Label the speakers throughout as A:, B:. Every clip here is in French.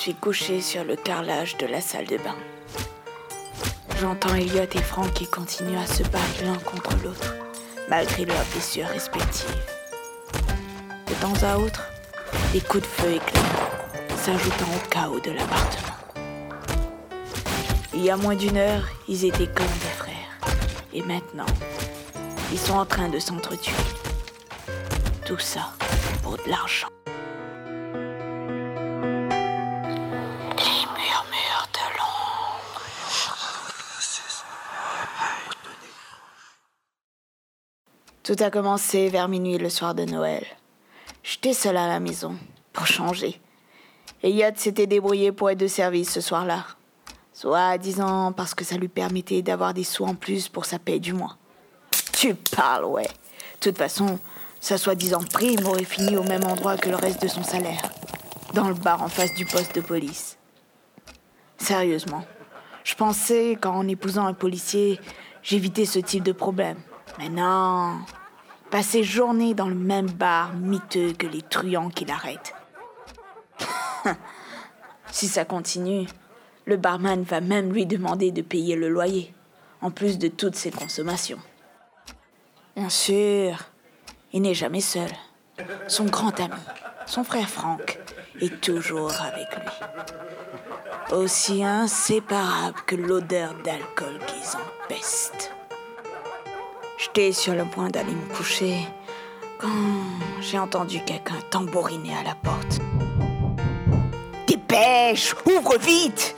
A: Suis couché sur le carrelage de la salle de bain. J'entends Elliot et Frank qui continuent à se battre l'un contre l'autre, malgré leurs blessures respectives. De temps à autre, des coups de feu éclatent, s'ajoutant au chaos de l'appartement. Il y a moins d'une heure, ils étaient comme des frères. Et maintenant, ils sont en train de s'entretuer. Tout ça pour de l'argent. Tout a commencé vers minuit le soir de Noël. J'étais seule à la maison, pour changer. Et Yacht s'était débrouillé pour être de service ce soir-là. Soit disant parce que ça lui permettait d'avoir des sous en plus pour sa paie du mois. Tu parles, ouais. De toute façon, sa soi-disant prime aurait fini au même endroit que le reste de son salaire. Dans le bar en face du poste de police. Sérieusement, je pensais qu'en épousant un policier, j'évitais ce type de problème. Mais non. Passer journée dans le même bar miteux que les truands qui l'arrêtent. si ça continue, le barman va même lui demander de payer le loyer, en plus de toutes ses consommations. Bien sûr, il n'est jamais seul. Son grand ami, son frère Franck, est toujours avec lui. Aussi inséparable que l'odeur d'alcool qu'ils empestent. J'étais sur le point d'aller me coucher quand j'ai entendu quelqu'un tambouriner à la porte. Dépêche Ouvre vite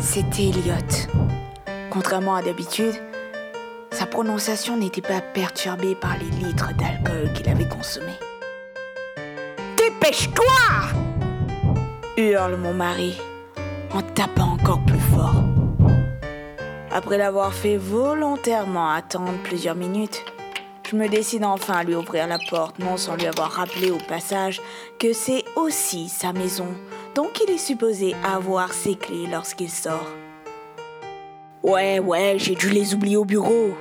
A: C'était Elliot. Contrairement à d'habitude, sa prononciation n'était pas perturbée par les litres d'alcool qu'il avait consommés. Dépêche-toi hurle mon mari en tapant encore plus fort. Après l'avoir fait volontairement attendre plusieurs minutes, je me décide enfin à lui ouvrir la porte, non sans lui avoir rappelé au passage que c'est aussi sa maison, donc il est supposé avoir ses clés lorsqu'il sort. Ouais, ouais, j'ai dû les oublier au bureau.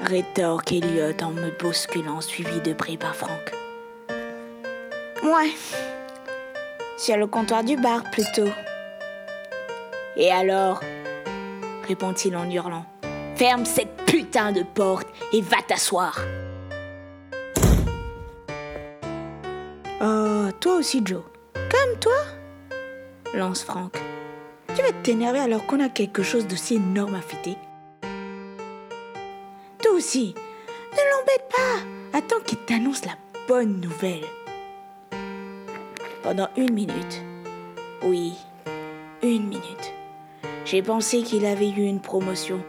A: Rétorque Elliot en me bousculant, suivi de près par Franck. Ouais. Sur le comptoir du bar, plutôt. Et alors? répond-il en hurlant. Ferme cette putain de porte et va t'asseoir. Oh, toi aussi, Joe. Comme toi? lance Franck. Tu vas t'énerver alors qu'on a quelque chose d'aussi énorme à fêter. Toi aussi, ne l'embête pas. Attends qu'il t'annonce la bonne nouvelle. Pendant une minute, oui, une minute, j'ai pensé qu'il avait eu une promotion,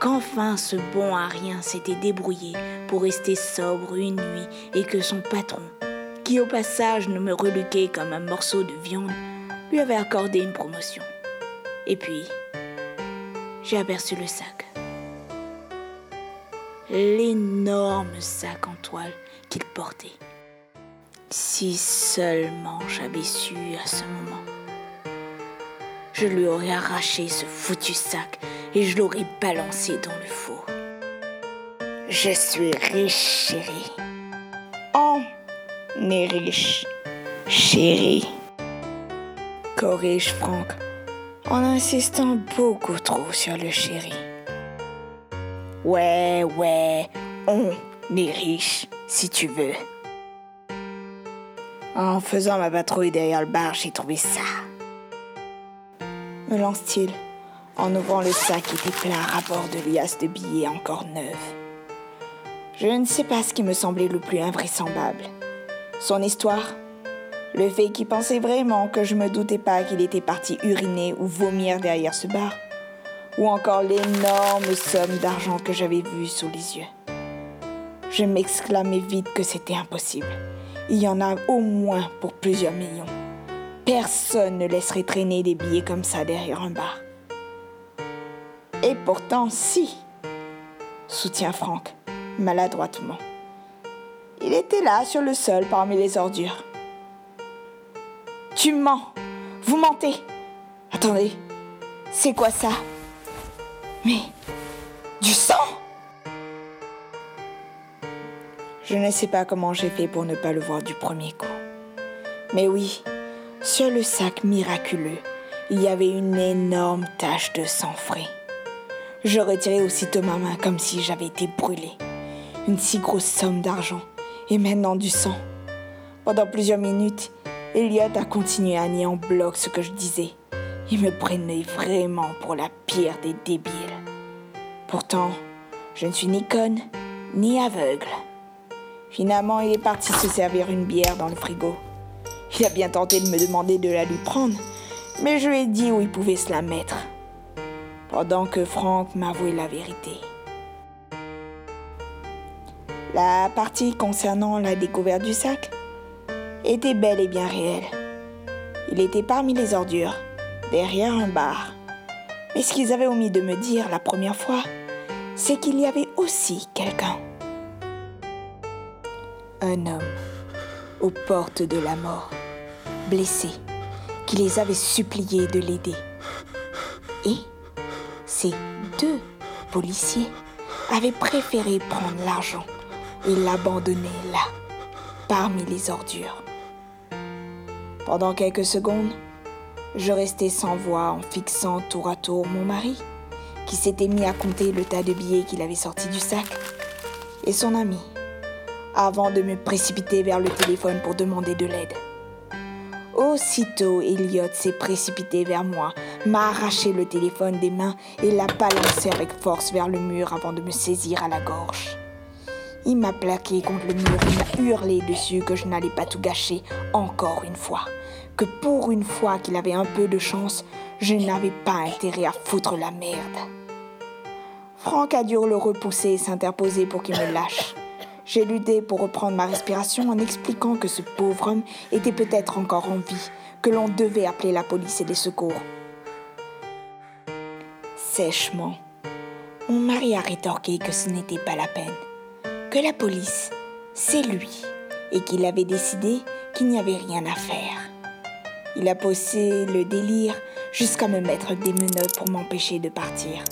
A: qu'enfin ce bon à rien s'était débrouillé pour rester sobre une nuit et que son patron, qui au passage ne me reluquait comme un morceau de viande, lui avait accordé une promotion. Et puis, j'ai aperçu le sac. L'énorme sac en toile qu'il portait. Si seulement j'avais su à ce moment. Je lui aurais arraché ce foutu sac et je l'aurais balancé dans le four. Je suis riche, chérie. On est riche, chérie. Corrige Franck en insistant beaucoup trop sur le chéri. Ouais, ouais, on est riche, si tu veux. En faisant ma patrouille derrière le bar, j'ai trouvé ça. Me lance-t-il en ouvrant le sac qui plein à rapport de liasses de billets encore neufs. Je ne sais pas ce qui me semblait le plus invraisemblable. Son histoire Le fait qu'il pensait vraiment que je me doutais pas qu'il était parti uriner ou vomir derrière ce bar Ou encore l'énorme somme d'argent que j'avais vue sous les yeux Je m'exclamais vite que c'était impossible. Il y en a au moins pour plusieurs millions. Personne ne laisserait traîner des billets comme ça derrière un bar. Et pourtant, si, soutient Franck, maladroitement. Il était là, sur le sol, parmi les ordures. Tu mens Vous mentez Attendez, c'est quoi ça? Mais, du sang Je ne sais pas comment j'ai fait pour ne pas le voir du premier coup. Mais oui, sur le sac miraculeux, il y avait une énorme tache de sang frais. Je retirai aussitôt ma main comme si j'avais été brûlé. Une si grosse somme d'argent et maintenant du sang. Pendant plusieurs minutes, Elliot a continué à nier en bloc ce que je disais. Il me prenait vraiment pour la pire des débiles. Pourtant, je ne suis ni conne ni aveugle. Finalement, il est parti se servir une bière dans le frigo. Il a bien tenté de me demander de la lui prendre, mais je lui ai dit où il pouvait se la mettre. Pendant que Franck m'avouait la vérité. La partie concernant la découverte du sac était bel et bien réelle. Il était parmi les ordures, derrière un bar. Mais ce qu'ils avaient omis de me dire la première fois, c'est qu'il y avait aussi quelqu'un. Un homme aux portes de la mort, blessé, qui les avait suppliés de l'aider. Et ces deux policiers avaient préféré prendre l'argent et l'abandonner là, parmi les ordures. Pendant quelques secondes, je restais sans voix en fixant tour à tour mon mari, qui s'était mis à compter le tas de billets qu'il avait sorti du sac, et son ami, avant de me précipiter vers le téléphone pour demander de l'aide. Aussitôt, Elliot s'est précipité vers moi, m'a arraché le téléphone des mains et l'a balancé avec force vers le mur avant de me saisir à la gorge. Il m'a plaqué contre le mur, il m'a hurlé dessus que je n'allais pas tout gâcher encore une fois, que pour une fois qu'il avait un peu de chance, je n'avais pas intérêt à foutre la merde. Franck a dû le repousser et s'interposer pour qu'il me lâche. J'ai lutté pour reprendre ma respiration en expliquant que ce pauvre homme était peut-être encore en vie, que l'on devait appeler la police et les secours. Sèchement, mon mari a rétorqué que ce n'était pas la peine que la police, c'est lui, et qu'il avait décidé qu'il n'y avait rien à faire. Il a poussé le délire jusqu'à me mettre des menottes pour m'empêcher de partir.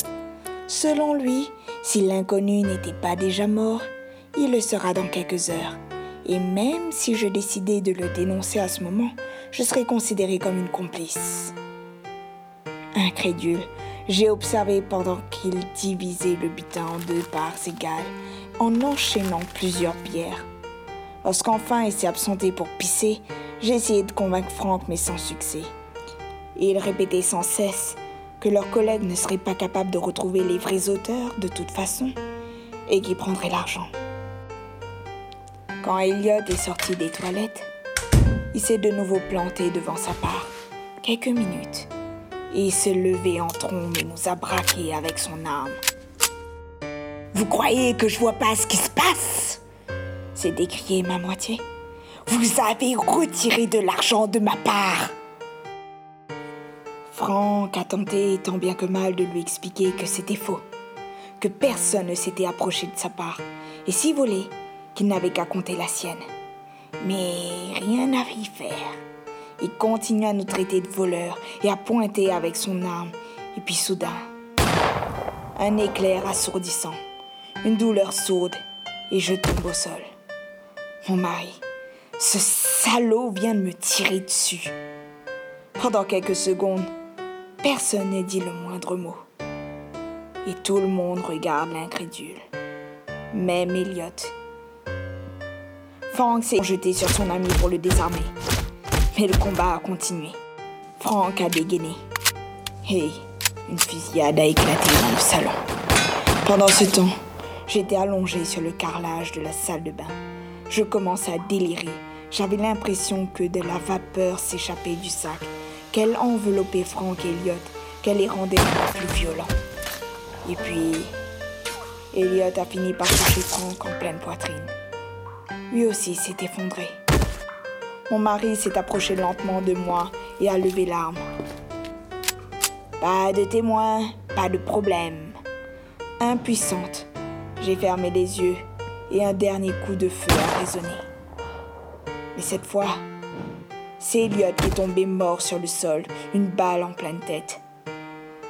A: Selon lui, si l'inconnu n'était pas déjà mort, il le sera dans quelques heures. Et même si je décidais de le dénoncer à ce moment, je serais considérée comme une complice. Incrédule, j'ai observé pendant qu'il divisait le butin en deux parts égales en enchaînant plusieurs bières. Lorsqu'enfin il s'est absenté pour pisser, j'ai essayé de convaincre Franck, mais sans succès. Et il répétait sans cesse que leurs collègues ne seraient pas capables de retrouver les vrais auteurs de toute façon et qu'ils prendraient l'argent. Quand Elliot est sorti des toilettes, il s'est de nouveau planté devant sa part, quelques minutes, et il s'est levé en trombe et nous a braqués avec son arme. Vous croyez que je vois pas ce qui se passe? S'est décrié ma moitié. Vous avez retiré de l'argent de ma part. Franck a tenté tant bien que mal de lui expliquer que c'était faux, que personne ne s'était approché de sa part, et si volé, qu'il n'avait qu'à compter la sienne. Mais rien n'avait y faire. Il continue à nous traiter de voleurs et à pointer avec son arme, et puis soudain, un éclair assourdissant une douleur sourde, et je tombe au sol. Mon mari, ce salaud vient de me tirer dessus. Pendant quelques secondes, personne n'a dit le moindre mot. Et tout le monde regarde l'incrédule. Même Elliot. Frank s'est jeté sur son ami pour le désarmer. Mais le combat a continué. Frank a dégainé. Et une fusillade a éclaté dans le salon. Pendant ce temps, J'étais allongée sur le carrelage de la salle de bain. Je commençais à délirer. J'avais l'impression que de la vapeur s'échappait du sac, qu'elle enveloppait Franck et Elliot, qu'elle les rendait plus violents. Et puis, Elliot a fini par toucher Franck en pleine poitrine. Lui aussi s'est effondré. Mon mari s'est approché lentement de moi et a levé l'arme. Pas de témoin, pas de problème. Impuissante, j'ai fermé les yeux et un dernier coup de feu a résonné. Mais cette fois, c'est Elliot qui est tombé mort sur le sol, une balle en pleine tête.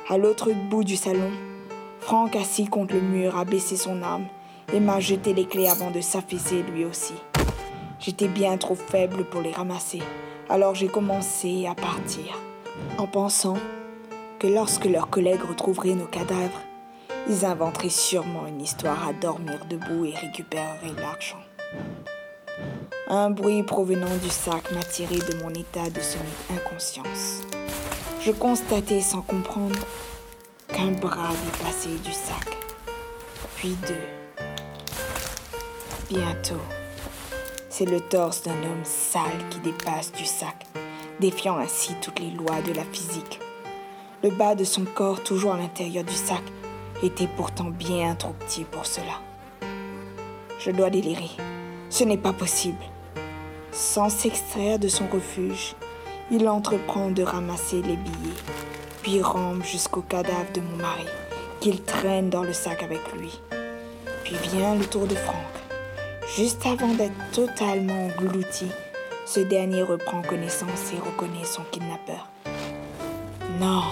A: À l'autre bout du salon, Franck, assis contre le mur, a baissé son arme et m'a jeté les clés avant de s'affaisser lui aussi. J'étais bien trop faible pour les ramasser, Alors j'ai commencé à partir, en pensant que lorsque leurs collègues retrouveraient nos cadavres, ils inventeraient sûrement une histoire à dormir debout et récupéreraient l'argent. Un bruit provenant du sac m'a tiré de mon état de semi-inconscience. Je constatais sans comprendre qu'un bras dépassait du sac, puis deux. Bientôt, c'est le torse d'un homme sale qui dépasse du sac, défiant ainsi toutes les lois de la physique. Le bas de son corps, toujours à l'intérieur du sac, était pourtant bien trop petit pour cela. Je dois délirer. Ce n'est pas possible. Sans s'extraire de son refuge, il entreprend de ramasser les billets, puis rampe jusqu'au cadavre de mon mari, qu'il traîne dans le sac avec lui. Puis vient le tour de Franck. Juste avant d'être totalement englouti, ce dernier reprend connaissance et reconnaît son kidnappeur. Non,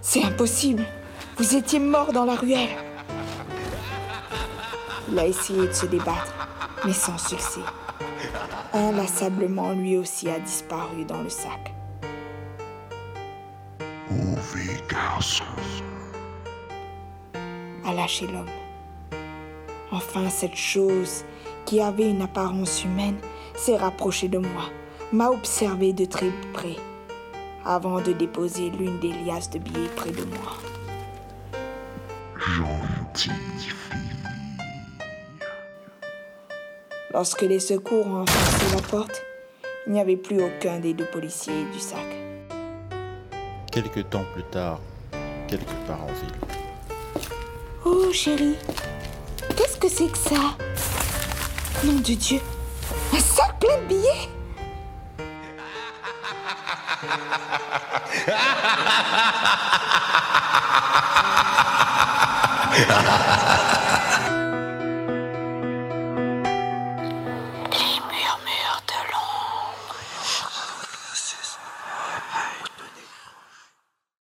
A: c'est impossible. Vous étiez mort dans la ruelle. Il a essayé de se débattre, mais sans succès. Inlassablement, lui aussi a disparu dans le sac.
B: Mauvais garçon.
A: A lâché l'homme. Enfin, cette chose qui avait une apparence humaine s'est rapprochée de moi, m'a observé de très près, avant de déposer l'une des liasses de billets près de moi.
B: Gentille fille.
A: Lorsque les secours ont enfoncé la porte, il n'y avait plus aucun des deux policiers du sac.
C: Quelque temps plus tard, quelque part en ville.
A: Oh chérie, que c'est que ça Nom de Dieu, un sac plein de billets